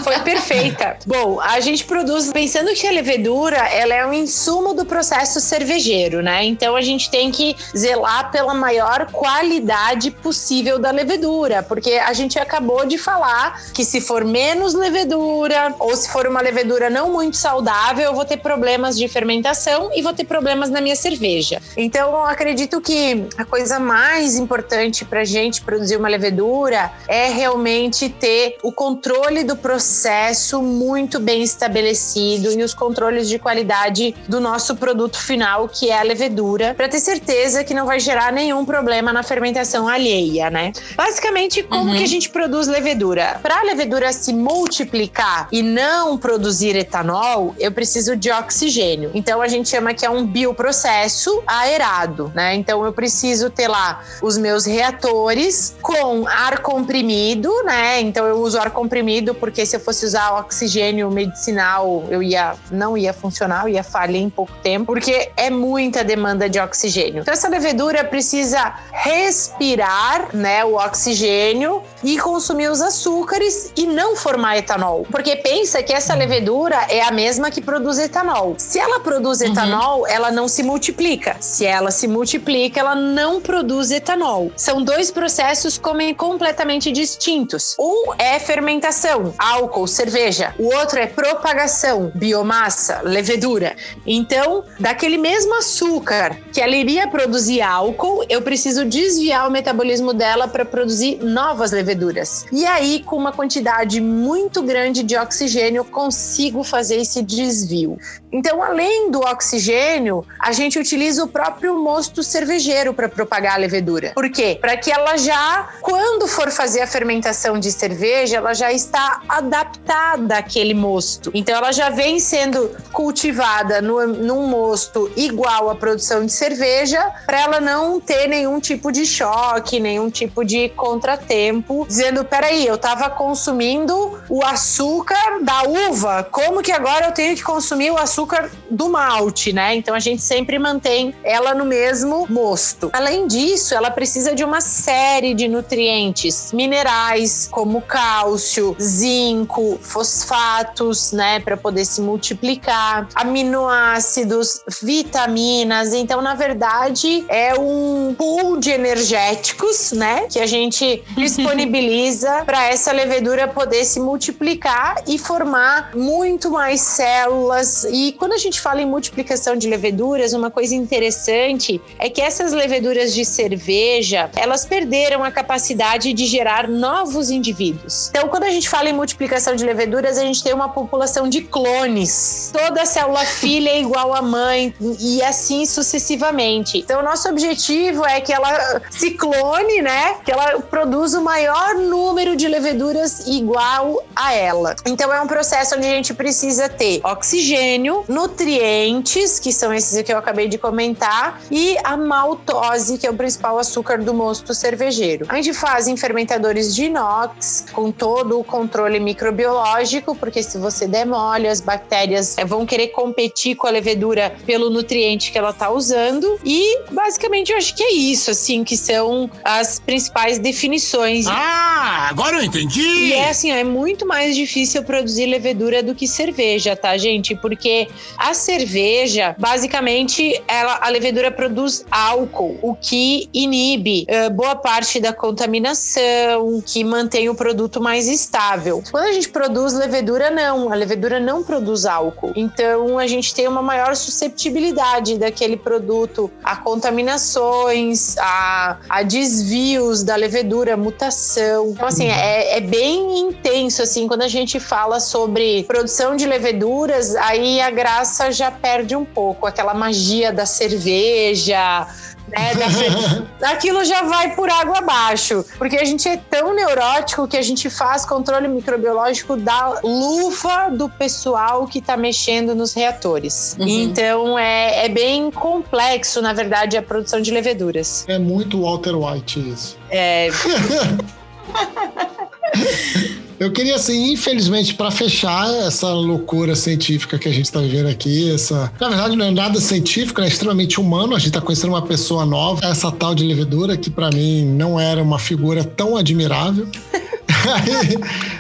Foi perfeita. Bom, a gente produz pensando que a levedura, ela é um insumo do processo cervejeiro, né? Então a gente tem que zelar pela maior qualidade possível da levedura, porque a gente acabou de falar que se for menos levedura ou se for uma levedura não muito saudável, eu vou ter problemas de fermentação e vou ter problemas na minha cerveja. Então, eu acredito que a coisa mais importante para a gente produzir uma levedura é realmente ter o controle do processo muito bem estabelecido e os controles de qualidade do nosso produto final, que é a levedura, para ter certeza que não vai gerar nenhum problema na fermentação alheia, né? Basicamente, como uhum. que a gente produz levedura? Para a levedura se multiplicar e não produzir etanol, eu preciso de oxigênio. Então a gente chama que é um bioprocesso aerado, né? Então eu preciso ter lá os meus reatores com ar comprimido, né? Então eu uso ar comprimido porque se eu fosse usar oxigênio medicinal, eu ia não ia funcionar, eu ia falhar em pouco tempo, porque é muita demanda de oxigênio. Então essa levedura precisa respirar, né, o oxigênio e consumir os açúcares e não formar etanol. Porque pensa que essa levedura é a mesma que produz etanol. Se ela produz uhum. etanol, ela não se multiplica. Se ela se multiplica, ela não produz etanol. São dois processos completamente distintos. Um é fermentação, álcool, cerveja. O outro é propagação, biomassa, levedura. Então, daquele mesmo açúcar que ela iria produzir produzir álcool, eu preciso desviar o metabolismo dela para produzir novas leveduras. E aí, com uma quantidade muito grande de oxigênio, consigo fazer esse desvio. Então, além do oxigênio, a gente utiliza o próprio mosto cervejeiro para propagar a levedura. Por quê? Para que ela já, quando for fazer a fermentação de cerveja, ela já está adaptada àquele mosto. Então, ela já vem sendo cultivada no, num mosto igual à produção de cerveja, para ela não ter nenhum tipo de choque, nenhum tipo de contratempo, dizendo: peraí, eu estava consumindo o açúcar da uva, como que agora eu tenho que consumir o açúcar? do malte, né? Então a gente sempre mantém ela no mesmo mosto. Além disso, ela precisa de uma série de nutrientes minerais, como cálcio, zinco, fosfatos, né, para poder se multiplicar, aminoácidos, vitaminas. Então, na verdade, é um pool de energéticos, né, que a gente disponibiliza para essa levedura poder se multiplicar e formar muito mais células e quando a gente fala em multiplicação de leveduras, uma coisa interessante é que essas leveduras de cerveja, elas perderam a capacidade de gerar novos indivíduos. Então, quando a gente fala em multiplicação de leveduras, a gente tem uma população de clones. Toda célula filha é igual à mãe e assim sucessivamente. Então, nosso objetivo é que ela se clone, né? Que ela produza o maior número de leveduras igual a ela. Então, é um processo onde a gente precisa ter oxigênio, nutrientes, que são esses que eu acabei de comentar, e a maltose, que é o principal açúcar do mosto cervejeiro. A gente faz em fermentadores de inox, com todo o controle microbiológico, porque se você der mole, as bactérias eh, vão querer competir com a levedura pelo nutriente que ela está usando. E basicamente eu acho que é isso, assim, que são as principais definições. Ah, agora eu entendi! E é assim, é muito mais difícil produzir levedura do que cerveja, tá, gente? Porque a cerveja, basicamente, ela, a levedura produz álcool, o que inibe uh, boa parte da contaminação, que mantém o produto mais estável. Quando a gente produz levedura, não. A levedura não produz álcool. Então, a gente tem uma maior susceptibilidade daquele produto a contaminações, a, a desvios da levedura, mutação. Então, assim, é, é bem intenso, assim, quando a gente fala sobre produção de leveduras, aí a graça já perde um pouco, aquela magia da cerveja, né? Aquilo já vai por água abaixo. Porque a gente é tão neurótico que a gente faz controle microbiológico da luva do pessoal que está mexendo nos reatores. Uhum. Então é, é bem complexo, na verdade, a produção de leveduras. É muito Walter White isso. É. Eu queria, assim, infelizmente, para fechar essa loucura científica que a gente está vivendo aqui, essa. Na verdade, não é nada científico, é extremamente humano. A gente está conhecendo uma pessoa nova, essa tal de levedura, que para mim não era uma figura tão admirável. Aí,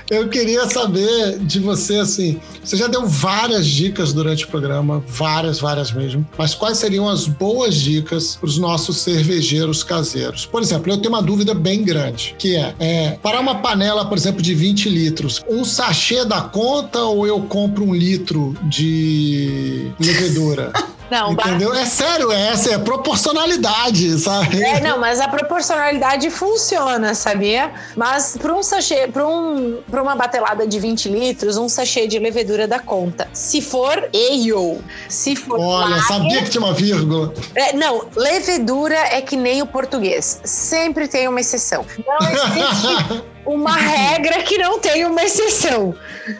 eu queria saber de você, assim, você já deu várias dicas durante o programa, várias, várias mesmo, mas quais seriam as boas dicas para os nossos cervejeiros caseiros? Por exemplo, eu tenho uma dúvida bem grande, que é, é, para uma panela, por exemplo, de 20 litros, um sachê da conta ou eu compro um litro de levedura? Não, Entendeu? É sério, é essa é proporcionalidade, sabe? É, não, mas a proporcionalidade funciona, sabia? Mas para um sachê, para um, pra uma batelada de 20 litros, um sachê de levedura dá conta. Se for ale, se for. Olha, lager, sabia que tinha uma vírgula. É, não, levedura é que nem o português. Sempre tem uma exceção. Não existe uma regra que não tem uma exceção.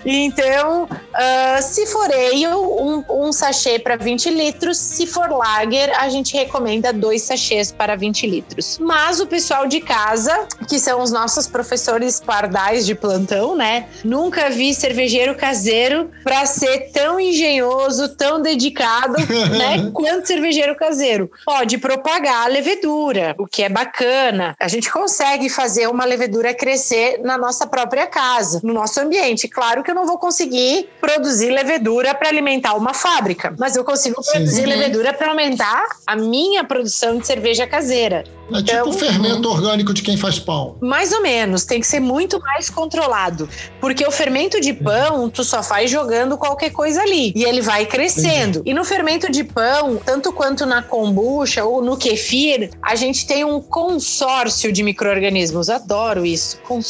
Então, uh, se for ale, um, um sachê para 20 litros. Se for lager, a gente recomenda dois sachês para 20 litros. Mas o pessoal de casa, que são os nossos professores pardais de plantão, né? Nunca vi cervejeiro caseiro para ser tão engenhoso, tão dedicado, né? Quanto cervejeiro caseiro. Pode propagar a levedura, o que é bacana. A gente consegue fazer uma levedura crescer na nossa própria casa, no nosso ambiente. Claro que eu não vou conseguir produzir levedura para alimentar uma fábrica, mas eu consigo produzir Sim. levedura para aumentar a minha produção de cerveja caseira. É tipo então, tipo o fermento orgânico de quem faz pão. Mais ou menos, tem que ser muito mais controlado. Porque o fermento de pão, tu só faz jogando qualquer coisa ali. E ele vai crescendo. Entendi. E no fermento de pão, tanto quanto na kombucha ou no kefir, a gente tem um consórcio de micro-organismos. Adoro isso. Consórcio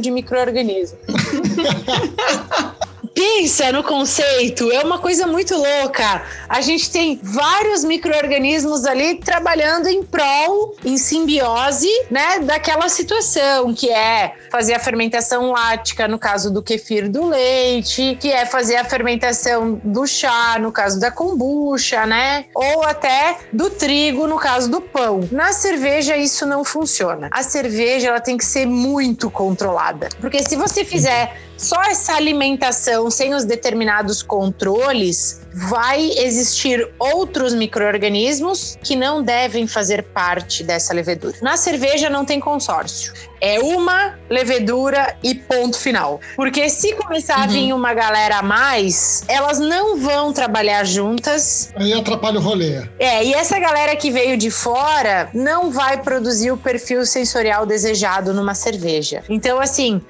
de micro-organismos. pensa no conceito, é uma coisa muito louca. A gente tem vários micro-organismos ali trabalhando em prol, em simbiose, né, daquela situação, que é fazer a fermentação lática, no caso do kefir do leite, que é fazer a fermentação do chá, no caso da kombucha, né, ou até do trigo, no caso do pão. Na cerveja, isso não funciona. A cerveja, ela tem que ser muito controlada, porque se você fizer só essa alimentação sem os determinados controles, vai existir outros micro-organismos que não devem fazer parte dessa levedura. Na cerveja não tem consórcio. É uma levedura e ponto final. Porque se começar uhum. a vir uma galera a mais, elas não vão trabalhar juntas. Aí atrapalha o rolê. É, e essa galera que veio de fora não vai produzir o perfil sensorial desejado numa cerveja. Então, assim,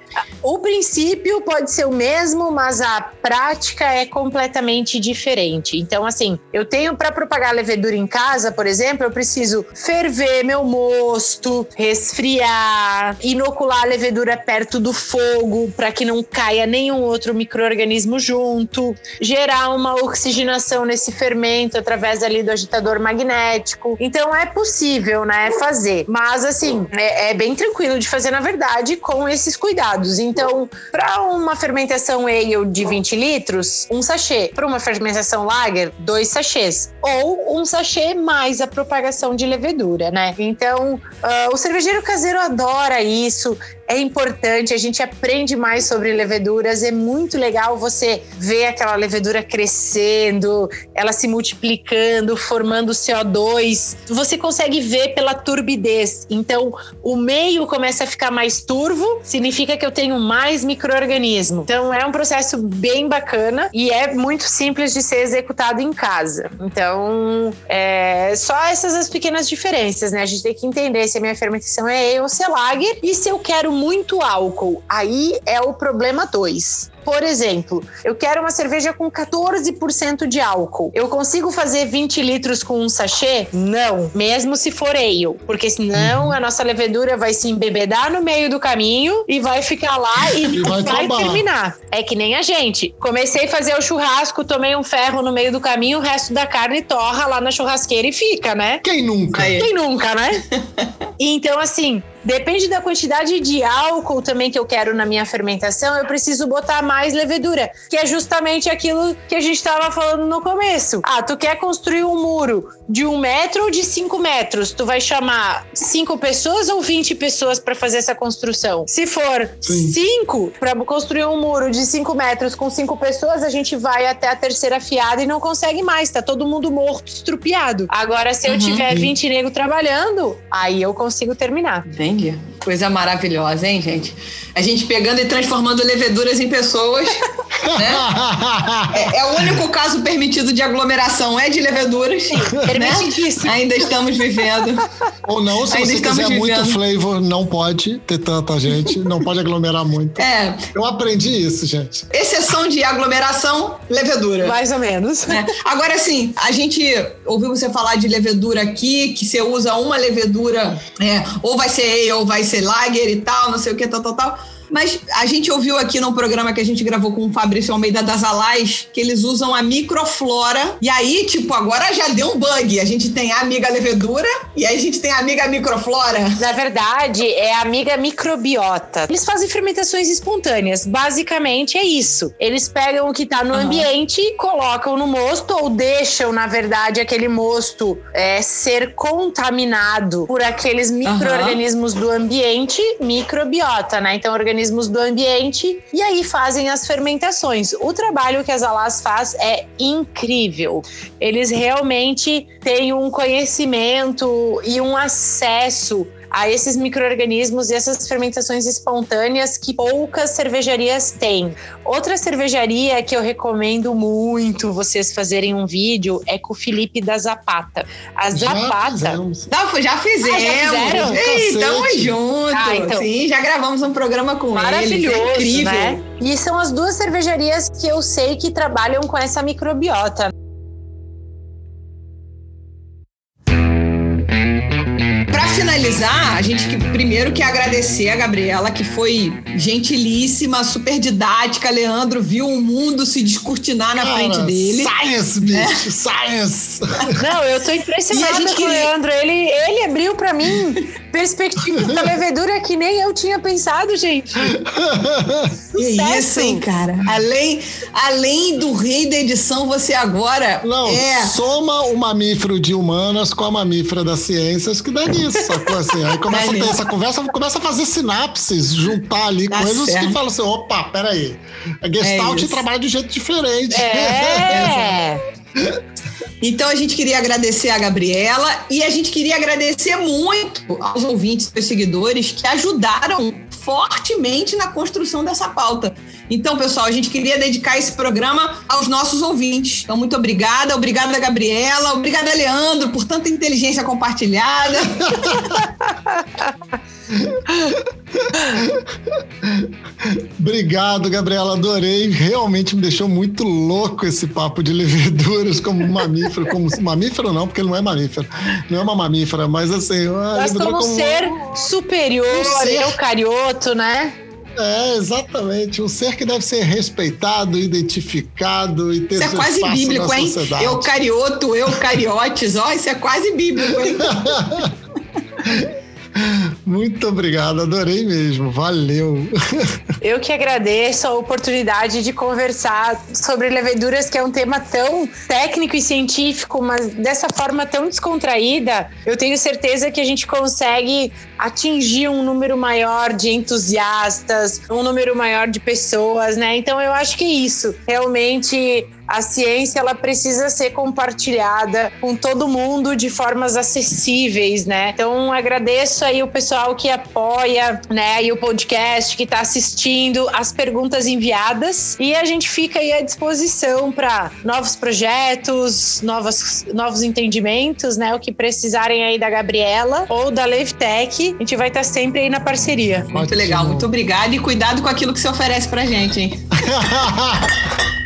o princípio pode ser o mesmo, mas a prática é completamente diferente. Então, assim, eu tenho para propagar levedura em casa, por exemplo, eu preciso ferver meu mosto, resfriar, inocular a levedura perto do fogo para que não caia nenhum outro microorganismo junto, gerar uma oxigenação nesse fermento através ali do agitador magnético. Então é possível, né, fazer. Mas assim, é, é bem tranquilo de fazer na verdade com esses cuidados. Então, para uma fermentação ale de 20 litros, um sachê. Para uma fermentação lager, dois sachês. Ou um sachê mais a propagação de levedura, né? Então, uh, o cervejeiro caseiro adora isso. É importante, a gente aprende mais sobre leveduras, é muito legal você ver aquela levedura crescendo, ela se multiplicando, formando CO2. Você consegue ver pela turbidez. Então, o meio começa a ficar mais turvo, significa que eu tenho mais microorganismo. Então, é um processo bem bacana e é muito simples de ser executado em casa. Então, é só essas as pequenas diferenças, né? A gente tem que entender se a minha fermentação é ale ou se é lager e se eu quero muito álcool. Aí é o problema 2. Por exemplo, eu quero uma cerveja com 14% de álcool. Eu consigo fazer 20 litros com um sachê? Não, mesmo se for ale, porque senão a nossa levedura vai se embebedar no meio do caminho e vai ficar lá e, E vai vai, terminar. É que nem a gente. Comecei a fazer o churrasco, tomei um ferro no meio do caminho, o resto da carne torra lá na churrasqueira e fica, né? Quem nunca? Quem nunca, né? então, assim, depende da quantidade de álcool também que eu quero na minha fermentação, eu preciso botar mais levedura, que é justamente aquilo que a gente estava falando no começo. Ah, tu quer construir um muro de um metro ou de cinco metros? Tu vai chamar cinco pessoas ou 20 pessoas para fazer essa construção? Se for Sim. cinco, para construir um muro de cinco metros com cinco pessoas, a gente vai até a terceira fiada e não consegue mais, tá todo mundo morto, estrupiado. Agora, se eu Uhum. tiver 20 negros trabalhando, aí eu consigo terminar. Entendi. Coisa maravilhosa, hein, gente? A gente pegando e transformando leveduras em pessoas. né? É, é o único caso permitido de aglomeração, é de leveduras. né? Permitidíssimo. Ainda estamos vivendo. Ou não, se Ainda você quiser muito vivendo. flavor, não pode ter tanta gente, não pode aglomerar muito. É, Eu aprendi isso, gente. exceção de aglomeração, levedura. Mais ou menos. né? Agora, assim, a gente ouviu você falar de levedura aqui, que você usa uma levedura, é, ou vai ser ou vai ser lager e tal, não sei o que, tal, tal, tal. Mas a gente ouviu aqui no programa que a gente gravou com o Fabrício Almeida das Alais que eles usam a microflora. E aí, tipo, agora já deu um bug. A gente tem a amiga levedura e aí a gente tem a amiga microflora. Na verdade, é a amiga microbiota. Eles fazem fermentações espontâneas. Basicamente é isso. Eles pegam o que tá no Aham. ambiente, colocam no mosto ou deixam, na verdade, aquele mosto é, ser contaminado por aqueles micro-organismos do ambiente, microbiota, né? Então, organismos do ambiente, e aí fazem as fermentações. O trabalho que as Alas faz é incrível. Eles realmente têm um conhecimento e um acesso a esses micro-organismos e essas fermentações espontâneas que poucas cervejarias têm. Outra cervejaria que eu recomendo muito vocês fazerem um vídeo é com o Felipe da Zapata. A Já Zapata. fizemos. Não, já fizemos. Ah, já fizeram? Ei, tamo junto. Ah, então. Sim, já gravamos um programa com Maravilhoso, eles. É incrível. né? E são as duas cervejarias que eu sei que trabalham com essa microbiota. Finalizar, a gente que, primeiro quer agradecer a Gabriela, que foi gentilíssima, super didática. Leandro viu o mundo se descortinar na Cara, frente dele. Science, bicho, science. Não, eu tô impressionada com o queria- Leandro. Ele, ele abriu pra mim perspectivas da levedura que nem eu tinha pensado, gente. Que isso, hein, cara? Além, além do rei da edição, você agora Não, é. soma o mamífero de humanas com a mamífera das ciências, que dá nisso, sacou? Assim, aí começa a ter nisso. essa conversa, começa a fazer sinapses, juntar ali coisas certo. que falam assim: opa, peraí. A Gestalt É trabalha de um jeito diferente. É. Então a gente queria agradecer a Gabriela e a gente queria agradecer muito aos ouvintes e seguidores que ajudaram fortemente na construção dessa pauta. Então, pessoal, a gente queria dedicar esse programa aos nossos ouvintes. Então, muito obrigada. Obrigada, Gabriela. Obrigada, Leandro, por tanta inteligência compartilhada. Obrigado, Gabriela, adorei. Realmente me deixou muito louco esse papo de leveduras como mamífero, como mamífero não, porque ele não é mamífero, não é uma mamífera, mas assim, Mas levedura como ser superior, Um ser. eucarioto, né? É, exatamente, um ser que deve ser respeitado, identificado e ter Isso é quase bíblico, hein? sociedade. Eucarioto, eucariotes. Ó, isso é quase bíblico, hein? Muito obrigado, adorei mesmo, valeu. Eu que agradeço a oportunidade de conversar sobre leveduras, que é um tema tão técnico e científico, mas dessa forma tão descontraída. Eu tenho certeza que a gente consegue atingir um número maior de entusiastas, um número maior de pessoas, né? Então eu acho que é isso. Realmente a ciência ela precisa ser compartilhada com todo mundo de formas acessíveis, né? Então agradeço aí o pessoal que apoia, né, e o podcast que está assistindo, as perguntas enviadas e a gente fica aí à disposição para novos projetos, novos, novos entendimentos, né? O que precisarem aí da Gabriela ou da Levtech, a gente vai estar tá sempre aí na parceria. Muito Ótimo. legal, muito obrigada e cuidado com aquilo que você oferece pra gente, hein?